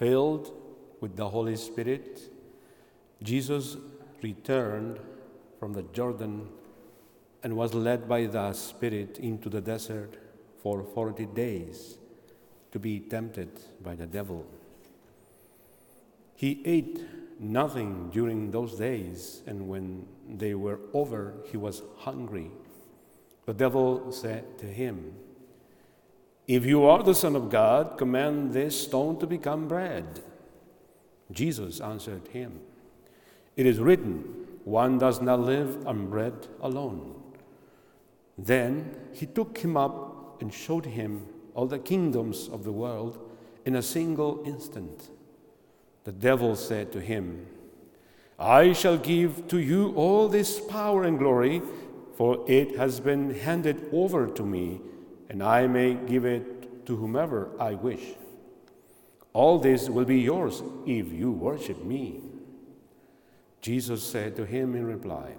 Filled with the Holy Spirit, Jesus returned from the Jordan and was led by the Spirit into the desert for 40 days to be tempted by the devil. He ate nothing during those days, and when they were over, he was hungry. The devil said to him, If you are the Son of God, command this stone to become bread. Jesus answered him, It is written, One does not live on bread alone. Then he took him up and showed him all the kingdoms of the world in a single instant. The devil said to him, I shall give to you all this power and glory, for it has been handed over to me, and I may give it to whomever I wish. All this will be yours if you worship me. Jesus said to him in reply,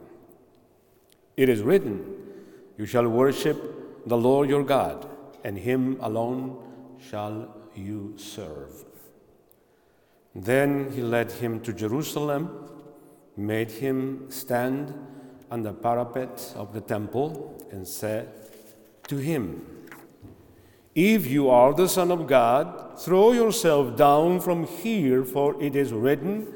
It is written, You shall worship the Lord your God, and him alone shall you serve. Then he led him to Jerusalem, made him stand on the parapet of the temple, and said to him, If you are the Son of God, throw yourself down from here, for it is written,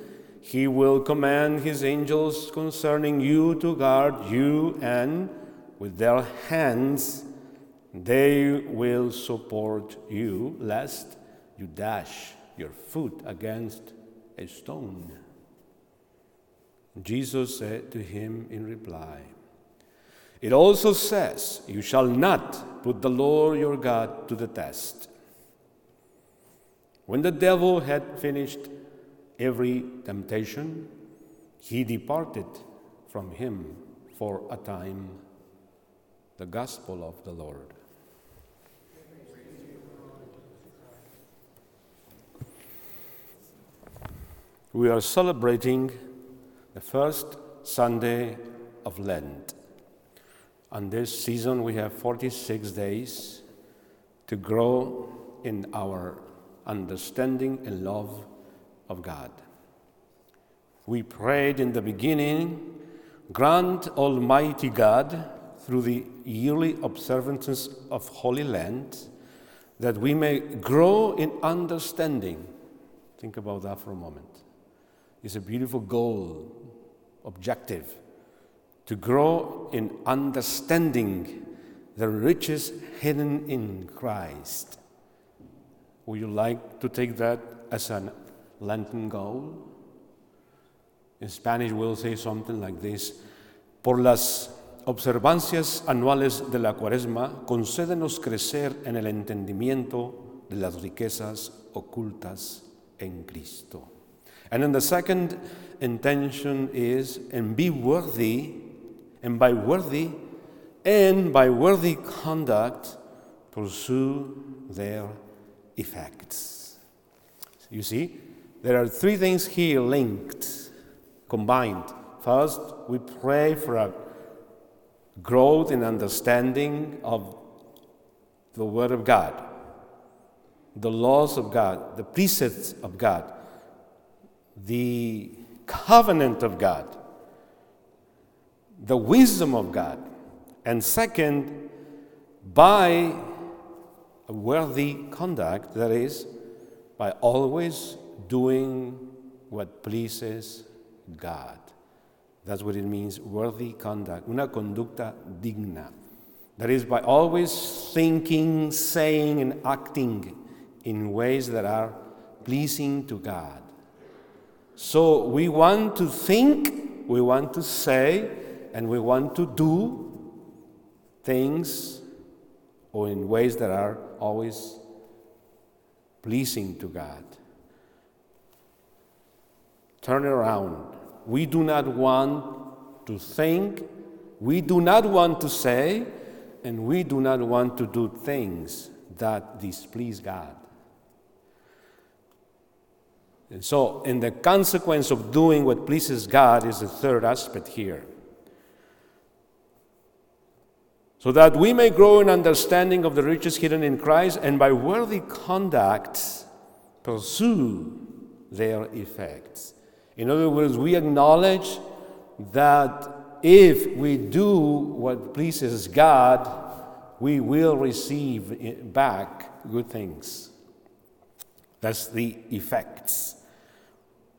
He will command His angels concerning you to guard you, and with their hands they will support you, lest you dash your foot against a stone. Jesus said to him in reply, It also says, You shall not put the Lord your God to the test. When the devil had finished every temptation, he departed from him for a time. The gospel of the Lord. We are celebrating the first Sunday of Lent. On this season, we have 46 days to grow in our understanding and love of God. We prayed in the beginning, grant Almighty God, through the yearly observances of Holy Lent, that we may grow in understanding. Think about that for a moment It's a beautiful goal, objective, to grow in understanding the riches hidden in Christ. Would you like to take that as a Lenten goal? In Spanish, we'll say something like this Por las observancias anuales de la Cuaresma, concédenos crecer en el entendimiento de las riquezas ocultas en Cristo. And then the second intention is, and be worthy, and by worthy, and by worthy conduct, pursue their effects. You see, there are three things here linked, combined. First, we pray for a growth in understanding of the Word of God, the laws of God, the precepts of God the covenant of God, the wisdom of God, and second, by a worthy conduct, that is, by always doing what pleases God. That's what it means, worthy conduct, una conducta digna. That is, by always thinking, saying, and acting in ways that are pleasing to God. So we want to think, we want to say, and we want to do things or in ways that are always pleasing to God. Turn around. We do not want to think, we do not want to say, and we do not want to do things that displease God. And so, in the consequence of doing what pleases God is the third aspect here. So that we may grow in understanding of the riches hidden in Christ, and by worthy conduct, pursue their effects. In other words, we acknowledge that if we do what pleases God, we will receive back good things. That's the effects.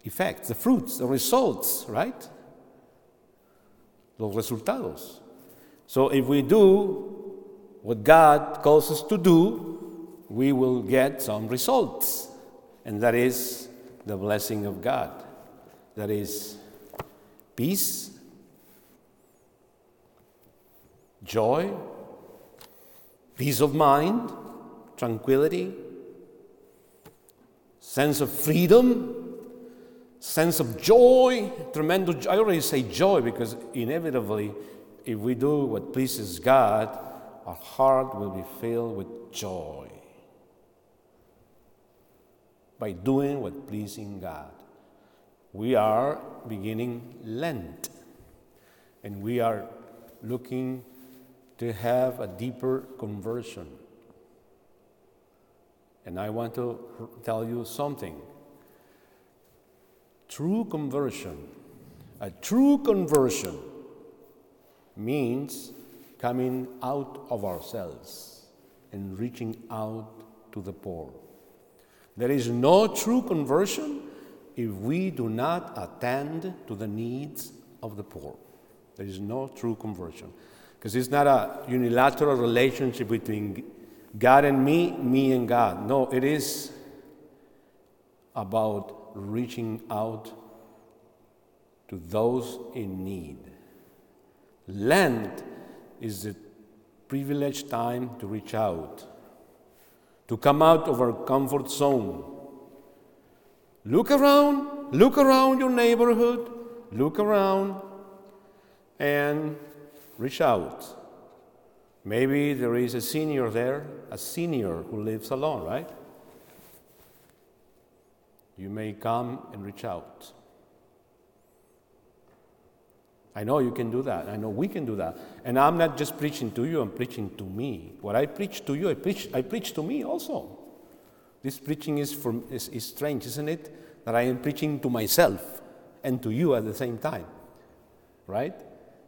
Effects, the fruits, the results, right? Los resultados. So if we do what God calls us to do, we will get some results. And that is the blessing of God. That is peace, joy, peace of mind, tranquility, sense of freedom, sense of joy, tremendous. I already say joy because inevitably, if we do what pleases God, our heart will be filled with joy by doing what pleasing God. We are beginning Lent, and we are looking to have a deeper conversion. And I want to tell you something. True conversion, a true conversion means coming out of ourselves and reaching out to the poor. There is no true conversion if we do not attend to the needs of the poor. There is no true conversion. Because it's not a unilateral relationship between God and me, me and God. No, it is about reaching out to those in need. Lent is the privileged time to reach out, to come out of our comfort zone. Look around, look around your neighborhood, look around, and reach out. Maybe there is a senior there, a senior who lives alone, right? You may come and reach out. I know you can do that. I know we can do that. And I'm not just preaching to you, I'm preaching to me. What I preach to you, I preach, I preach to me also. This preaching is, from, is, is strange, isn't it? That I am preaching to myself and to you at the same time. Right?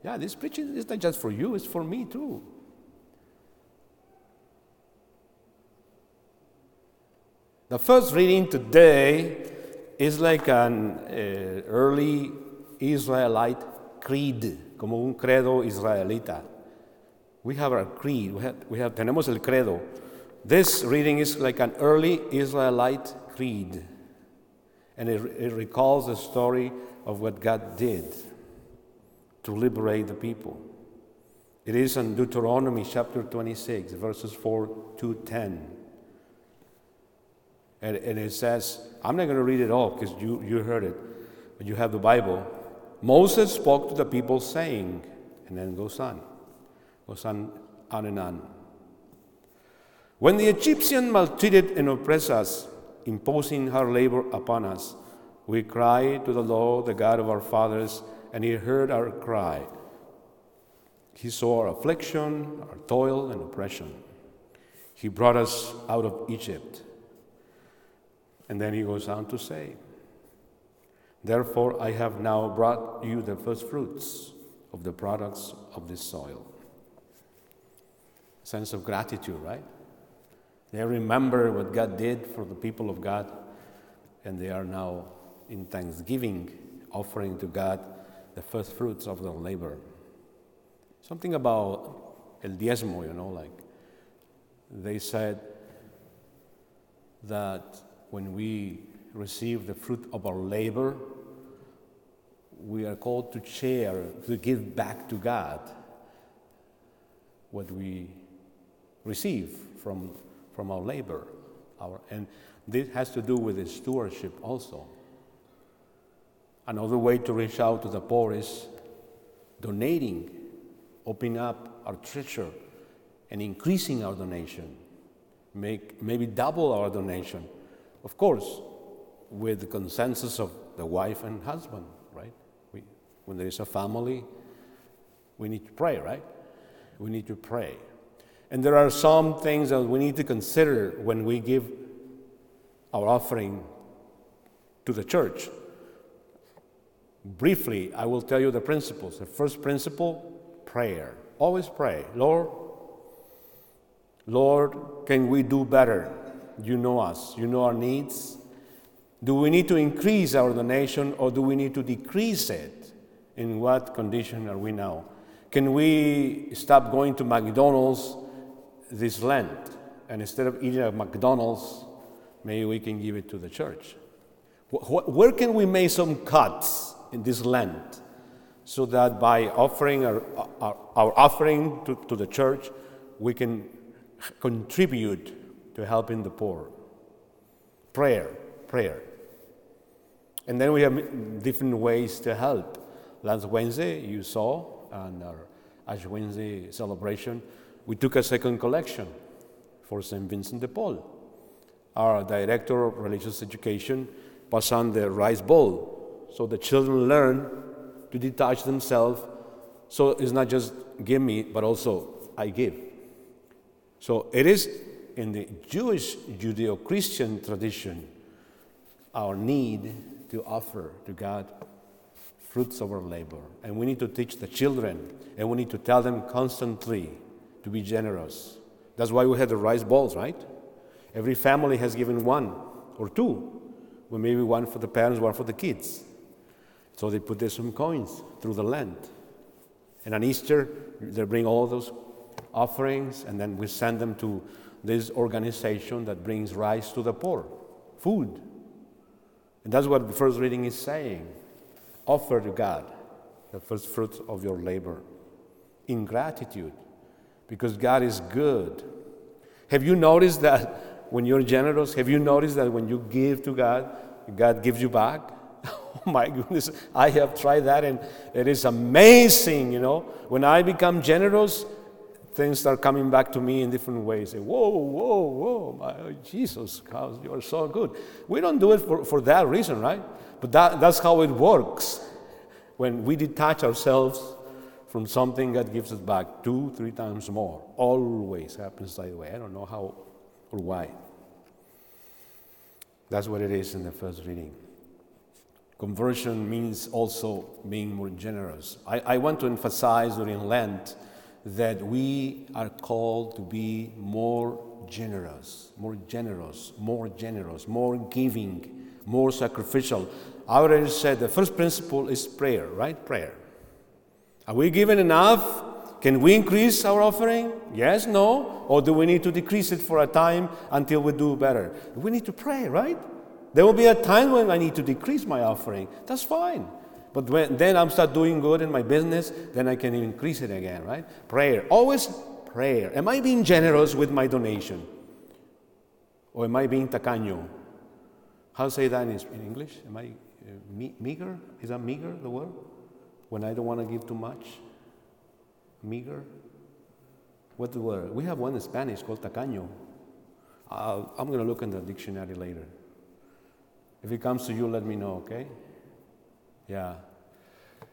Yeah, this preaching is not just for you, it's for me too. The first reading today is like an uh, early Israelite creed, como un credo israelita. We have our creed, we have, we have, tenemos el credo. This reading is like an early Israelite creed, and it, it recalls the story of what God did to liberate the people. It is in Deuteronomy chapter 26, verses 4 to 10. And, and it says, I'm not going to read it all because you, you heard it, but you have the Bible. Moses spoke to the people, saying, and then goes on, goes on, on and on. When the Egyptian maltreated and oppressed us, imposing hard labor upon us, we cried to the Lord, the God of our fathers, and he heard our cry. He saw our affliction, our toil, and oppression. He brought us out of Egypt. And then he goes on to say, Therefore, I have now brought you the first fruits of the products of this soil. Sense of gratitude, right? They remember what God did for the people of God, and they are now in thanksgiving offering to God the first fruits of their labor. Something about el diezmo, you know, like they said that when we receive the fruit of our labor, we are called to share, to give back to God what we receive from, from our labor. Our, and this has to do with the stewardship also. Another way to reach out to the poor is donating, opening up our treasure, and increasing our donation. Make, maybe double our donation of course, with the consensus of the wife and husband, right? We, when there is a family, we need to pray, right? We need to pray. And there are some things that we need to consider when we give our offering to the church. Briefly, I will tell you the principles. The first principle prayer. Always pray. Lord, Lord, can we do better? You know us, you know our needs. Do we need to increase our donation or do we need to decrease it? In what condition are we now? Can we stop going to McDonald's this Lent? And instead of eating at McDonald's, maybe we can give it to the church. Where can we make some cuts in this Lent so that by offering our, our, our offering to, to the church, we can contribute to helping the poor? Prayer, prayer. And then we have different ways to help. Last Wednesday, you saw, on our Ash Wednesday celebration, we took a second collection for St. Vincent de Paul. Our director of religious education passed on the rice bowl so the children learn to detach themselves. So it's not just give me, but also I give. So it is in the Jewish Judeo Christian tradition our need to offer to God fruits of our labor. And we need to teach the children, and we need to tell them constantly to be generous. That's why we had the rice bowls, right? Every family has given one or two, well, maybe one for the parents, one for the kids. So they put there some coins through the Lent. And on Easter, they bring all those offerings, and then we send them to this organization that brings rice to the poor, food. And that's what the first reading is saying. Offer to God the first fruits of your labor in gratitude because God is good. Have you noticed that when you're generous, have you noticed that when you give to God, God gives you back? Oh my goodness, I have tried that and it is amazing, you know. When I become generous, things start coming back to me in different ways. Say, whoa, whoa, whoa, my, Jesus, God, you're so good. We don't do it for, for that reason, right? But that, that's how it works. When we detach ourselves from something, that gives us back two, three times more. Always happens that way. I don't know how or why. That's what it is in the first reading. Conversion means also being more generous. I, I want to emphasize during Lent that we are called to be more generous, more generous, more generous, more giving, more sacrificial. I already said the first principle is prayer, right? Prayer. Are we given enough? Can we increase our offering? Yes, no? Or do we need to decrease it for a time until we do better? We need to pray, right? There will be a time when I need to decrease my offering. That's fine. But when, then I'm start doing good in my business, then I can increase it again, right? Prayer. Always prayer. Am I being generous with my donation? Or am I being tacaño? How say that in, in English? Am I uh, me, meager? Is that meager, the word? When I don't want to give too much? Meager? What's the word? We have one in Spanish called tacaño. I'm going to look in the dictionary later. If it comes to you, let me know, okay? Yeah.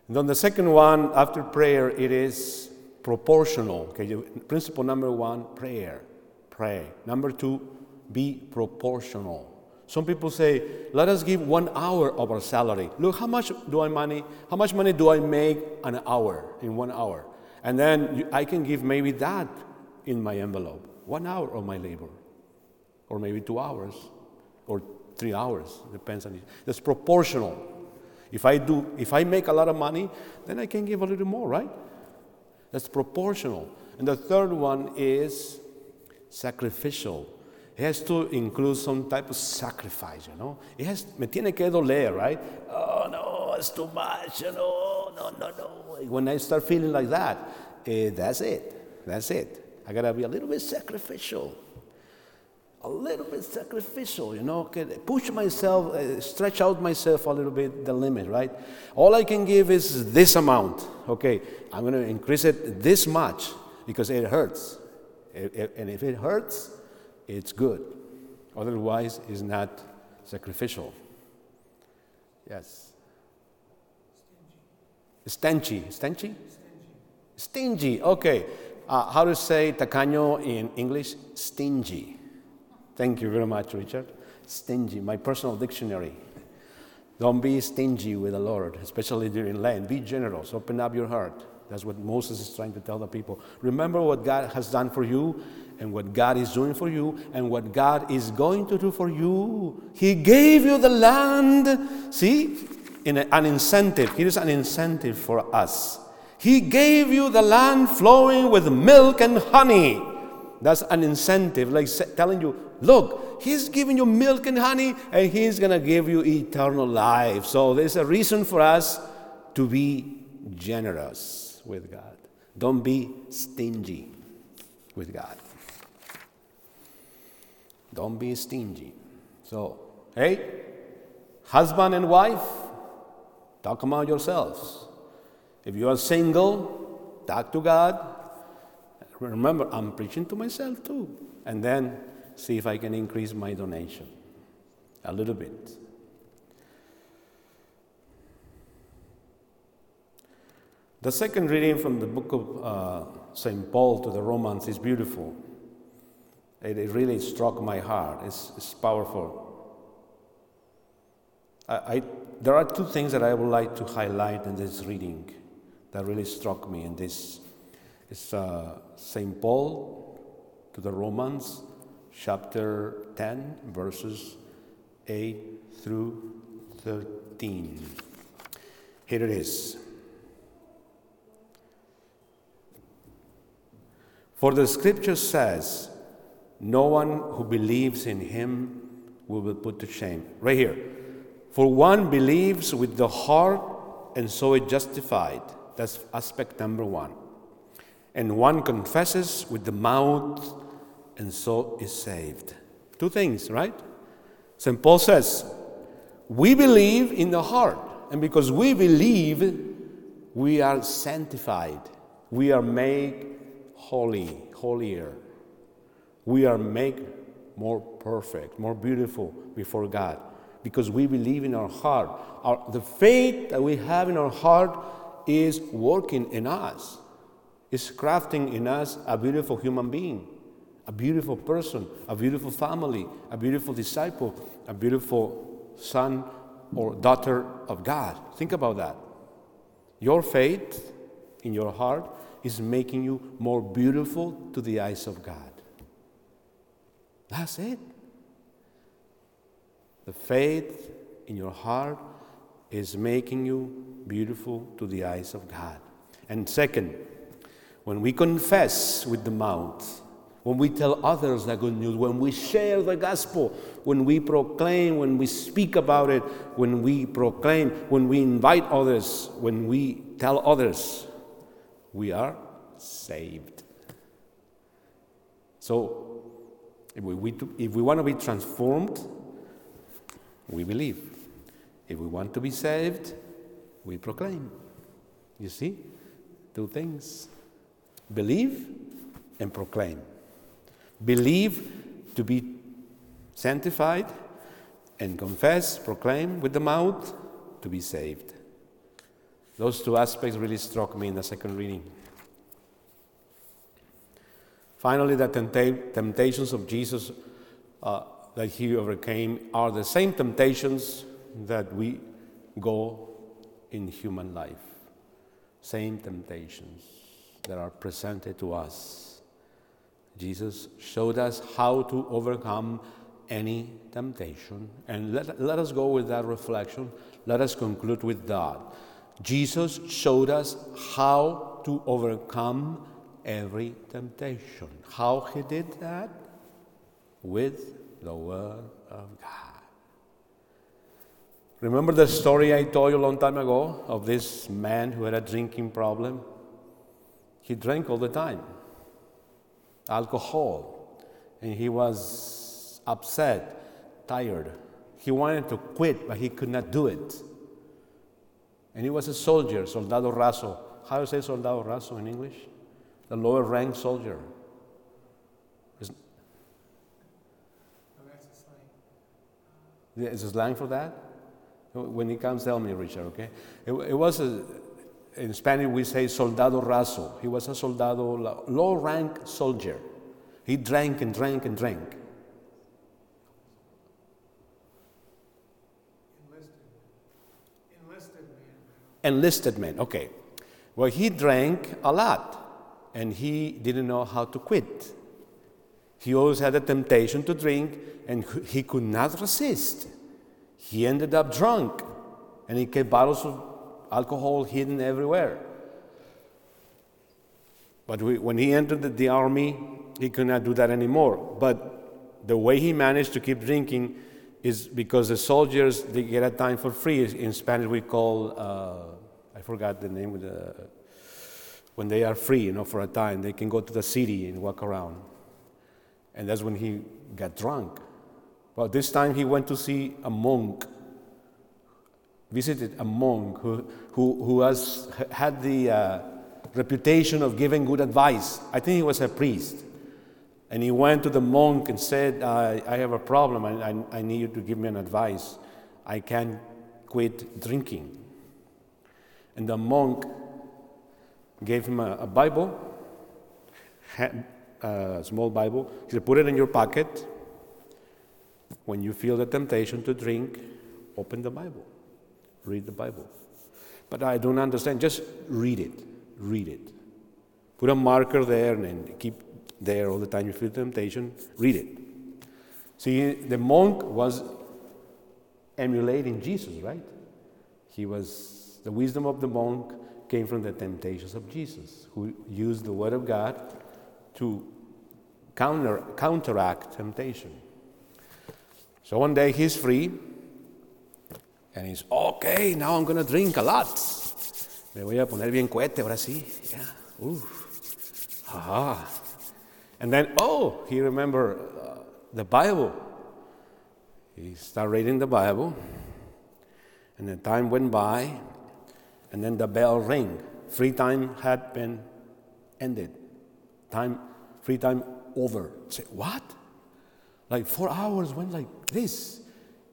And then the second one, after prayer, it is proportional. Okay, principle number one, prayer. Pray. Number two, be proportional. Some people say, let us give one hour of our salary. Look, how much do I money? How much money do I make an hour in one hour? And then I can give maybe that in my envelope. One hour of my labor, or maybe two hours, or three hours. Depends on it. That's proportional. If I do, if I make a lot of money, then I can give a little more, right? That's proportional. And the third one is sacrificial. It has to include some type of sacrifice, you know. It has, me tiene que doler, right? Oh no, it's too much, you know. No, no, no. When I start feeling like that, eh, that's it. That's it. I gotta be a little bit sacrificial a little bit sacrificial, you know, push myself, uh, stretch out myself a little bit the limit, right? All I can give is this amount. Okay, I'm going to increase it this much because it hurts. And if it hurts, it's good. Otherwise, it's not sacrificial. Yes. Stingy. Stingy? Stingy. Okay. Uh, how to say tacaño in English? Stingy. Thank you very much, Richard. stingy, my personal dictionary. Don't be stingy with the Lord, especially during Lent. Be generous. Open up your heart. That's what Moses is trying to tell the people. Remember what God has done for you and what God is doing for you and what God is going to do for you. He gave you the land. See, in an incentive. Here is an incentive for us. He gave you the land flowing with milk and honey. That's an incentive, like telling you, look, He's giving you milk and honey, and He's going to give you eternal life. So there's a reason for us to be generous with God. Don't be stingy with God. Don't be stingy. So, hey, husband and wife, talk among yourselves. If you are single, talk to God. Remember, I'm preaching to myself too. And then see if I can increase my donation a little bit. The second reading from the book of uh, St. Paul to the Romans is beautiful. It, it really struck my heart. It's, it's powerful. I, I, there are two things that I would like to highlight in this reading that really struck me in this. It's uh, St. Paul to the Romans, chapter 10, verses 8 through 13. Here it is. For the scripture says, No one who believes in him will be put to shame. Right here. For one believes with the heart and so is justified. That's aspect number one. And one confesses with the mouth and so is saved. Two things, right? St. Paul says, We believe in the heart, and because we believe, we are sanctified. We are made holy, holier. We are made more perfect, more beautiful before God because we believe in our heart. Our, the faith that we have in our heart is working in us, is crafting in us a beautiful human being a beautiful person, a beautiful family, a beautiful disciple, a beautiful son or daughter of God. Think about that. Your faith in your heart is making you more beautiful to the eyes of God. That's it. The faith in your heart is making you beautiful to the eyes of God. And second, when we confess with the mouth, when we tell others the good news, when we share the gospel, when we proclaim, when we speak about it, when we proclaim, when we invite others, when we tell others, we are saved. So, if we, if we want to be transformed, we believe. If we want to be saved, we proclaim. You see? Two things believe and proclaim. Believe to be sanctified, and confess, proclaim with the mouth to be saved. Those two aspects really struck me in the second reading. Finally, the temptations of Jesus uh, that he overcame are the same temptations that we go in human life. Same temptations that are presented to us. Jesus showed us how to overcome any temptation. And let, let us go with that reflection. Let us conclude with that. Jesus showed us how to overcome every temptation. How he did that? With the Word of God. Remember the story I told you a long time ago of this man who had a drinking problem? He drank all the time alcohol, and he was upset, tired. He wanted to quit, but he could not do it. And he was a soldier, soldado raso. How do you say soldado raso in English? The lower rank soldier. Is, oh, Is a slang for that? When he comes, tell me, Richard, okay? It, it was a, in Spanish we say soldado raso. He was a soldado, low rank soldier. He drank and drank and drank. Enlisted. Enlisted men, okay. Well, he drank a lot and he didn't know how to quit. He always had a temptation to drink and he could not resist. He ended up drunk and he kept bottles of alcohol hidden everywhere. But we, when he entered the, the army, he could not do that anymore. But the way he managed to keep drinking is because the soldiers they get a time for free. In Spanish, we call uh, I forgot the name of the when they are free, you know, for a time, they can go to the city and walk around. And that's when he got drunk. Well, this time he went to see a monk, visited a monk who, who, who has had the uh, reputation of giving good advice. I think he was a priest. And he went to the monk and said, I, I have a problem. I, I, I need you to give me an advice. I can't quit drinking. And the monk gave him a, a Bible, a small Bible. He said, Put it in your pocket. When you feel the temptation to drink, open the Bible, read the Bible. But I don't understand. Just read it. Read it. Put a marker there and keep there all the time you feel temptation. Read it. See, the monk was emulating Jesus, right? He was the wisdom of the monk came from the temptations of Jesus, who used the Word of God to counter, counteract temptation. So one day he's free and he's, okay, now I'm going to drink a lot. Me voy a poner bien cohete ahora sí. Yeah. Oof. Aha. And then, oh, he remembered uh, the Bible. He started reading the Bible. And the time went by, and then the bell rang. Free time had been ended. Time, free time over. Say, what? Like four hours went like this.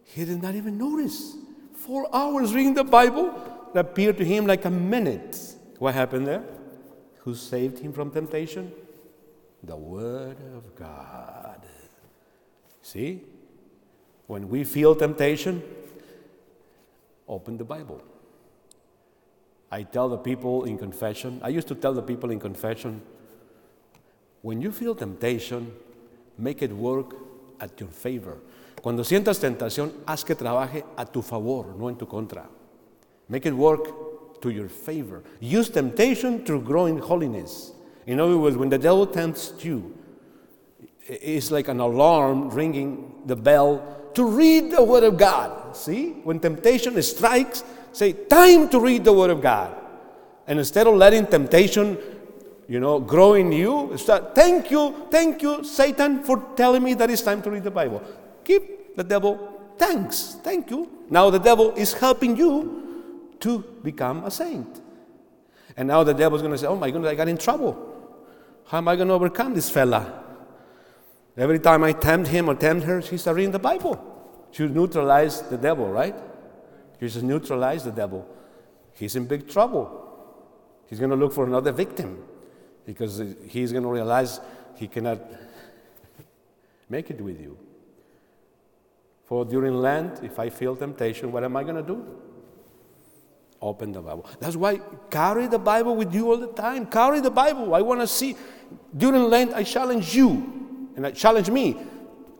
He did not even notice. Four hours reading the Bible that appeared to him like a minute. What happened there? Who saved him from temptation? The Word of God. See? When we feel temptation, open the Bible. I tell the people in confession, I used to tell the people in confession, when you feel temptation, make it work at your favor. Cuando sientas tentación, haz que trabaje a tu favor, no en tu contra. Make it work to your favor. Use temptation to grow in holiness. In other words, when the devil tempts you, it's like an alarm ringing the bell to read the Word of God. See? When temptation strikes, Say, time to read the Word of God. And instead of letting temptation, you know, grow in you, start, thank you, thank you, Satan, for telling me that it's time to read the Bible. Give the devil thanks, thank you. Now the devil is helping you to become a saint. And now the devil's going to say, oh my goodness, I got in trouble. How am I going to overcome this fella? Every time I tempt him or tempt her, she's reading the Bible. To neutralize the devil, right? Jesus neutralized the devil. He's in big trouble. He's going to look for another victim because he's going to realize he cannot make it with you. For during Lent, if I feel temptation, what am I going to do? Open the Bible. That's why carry the Bible with you all the time. Carry the Bible. I want to see. During Lent, I challenge you and I challenge me.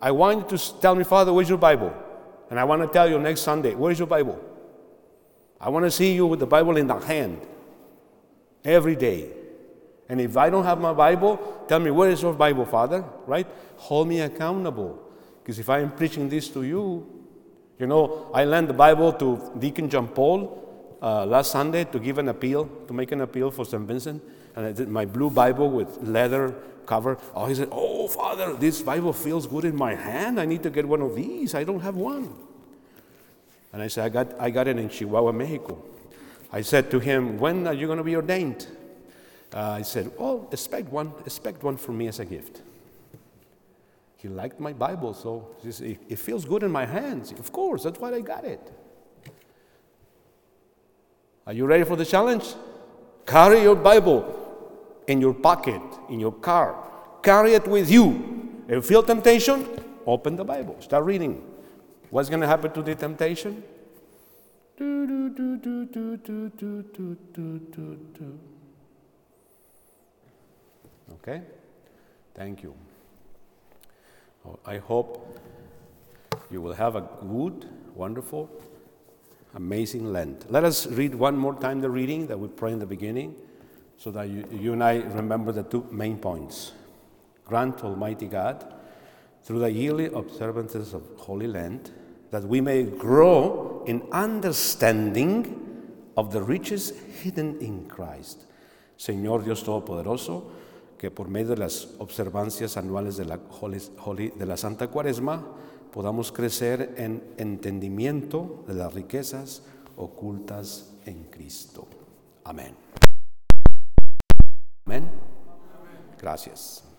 I want you to tell me, Father, where's your Bible? And I want to tell you next Sunday, where's your Bible? I want to see you with the Bible in the hand every day. And if I don't have my Bible, tell me, where is your Bible, Father? Right? Hold me accountable. Because if I am preaching this to you, you know, I lent the Bible to Deacon John Paul uh, last Sunday to give an appeal, to make an appeal for St. Vincent. And I did my blue Bible with leather cover. Oh, he said, Oh, Father, this Bible feels good in my hand. I need to get one of these. I don't have one. And I said, I got, I got it in Chihuahua, Mexico. I said to him, When are you going to be ordained? Uh, I said, Oh, expect one, expect one from me as a gift. He liked my Bible, so it feels good in my hands. Of course, that's why I got it. Are you ready for the challenge? Carry your Bible in your pocket, in your car. Carry it with you. If you feel temptation, open the Bible, start reading. What's going to happen to the temptation? Do, do, do, do, do, do, do, do, do, do. Okay? Thank you. Oh, I hope you will have a good, wonderful, amazing Lent. Let us read one more time the reading that we pray in the beginning so that you, you and I remember the two main points. Grant, Almighty God, through the yearly observances of Holy Lent, that we may grow in understanding of the riches hidden in Christ. Señor Dios Todopoderoso, que por medio de las observancias anuales de la, Santa Cuaresma podamos crecer en entendimiento de las riquezas ocultas en Cristo. Amén. Amén. Gracias.